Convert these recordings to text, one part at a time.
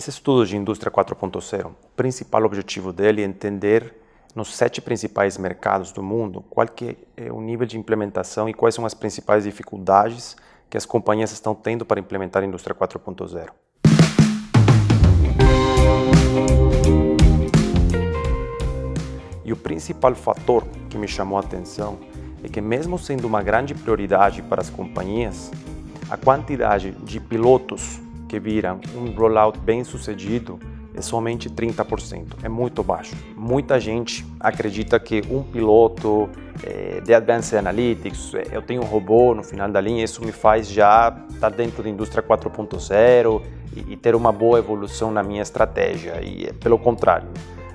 Esse estudo de indústria 4.0, o principal objetivo dele é entender nos sete principais mercados do mundo qual que é o nível de implementação e quais são as principais dificuldades que as companhias estão tendo para implementar a indústria 4.0. E o principal fator que me chamou a atenção é que mesmo sendo uma grande prioridade para as companhias, a quantidade de pilotos que viram um rollout bem sucedido é somente 30%, é muito baixo. Muita gente acredita que um piloto é, de Advanced Analytics, é, eu tenho um robô no final da linha, isso me faz já estar tá dentro da indústria 4.0 e, e ter uma boa evolução na minha estratégia. E pelo contrário,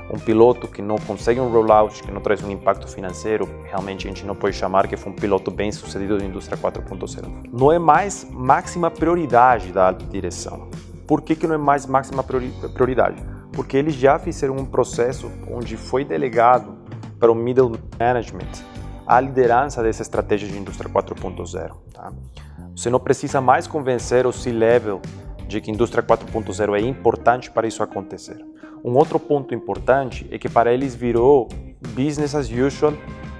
um piloto que não consegue um rollout, que não traz um impacto financeiro, realmente a gente não pode chamar que foi um piloto bem sucedido da indústria 4.0. Não é mais máxima prioridade da alta direção. Por que, que não é mais máxima prioridade? Porque eles já fizeram um processo onde foi delegado para o middle management a liderança dessa estratégia de indústria 4.0. Tá? Você não precisa mais convencer o C-level de que a indústria 4.0 é importante para isso acontecer. Um outro ponto importante é que para eles virou business as usual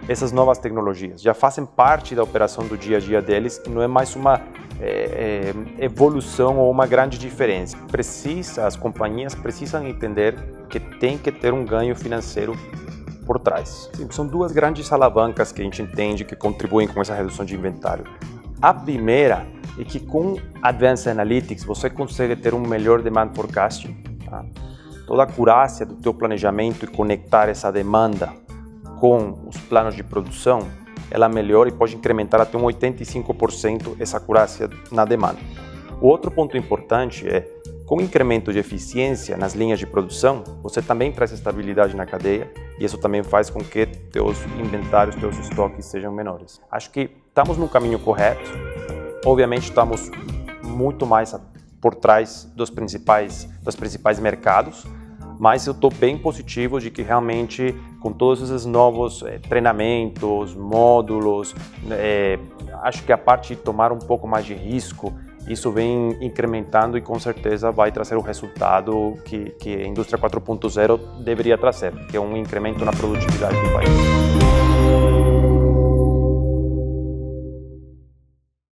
essas novas tecnologias. Já fazem parte da operação do dia a dia deles e não é mais uma é, é, evolução ou uma grande diferença. Precisa, as companhias precisam entender que tem que ter um ganho financeiro por trás. Sim, são duas grandes alavancas que a gente entende que contribuem com essa redução de inventário. A primeira é que com Advanced Analytics você consegue ter um melhor demand forecasting. Tá? toda a acurácia do teu planejamento e conectar essa demanda com os planos de produção, ela melhora e pode incrementar até um 85% essa acurácia na demanda. O outro ponto importante é, com o incremento de eficiência nas linhas de produção, você também traz estabilidade na cadeia e isso também faz com que teus inventários, teus estoques sejam menores. Acho que estamos no caminho correto. Obviamente estamos muito mais por trás dos principais, dos principais mercados, mas eu estou bem positivo de que realmente com todos esses novos é, treinamentos, módulos, é, acho que a parte de tomar um pouco mais de risco, isso vem incrementando e com certeza vai trazer o resultado que, que a indústria 4.0 deveria trazer, que é um incremento na produtividade do país.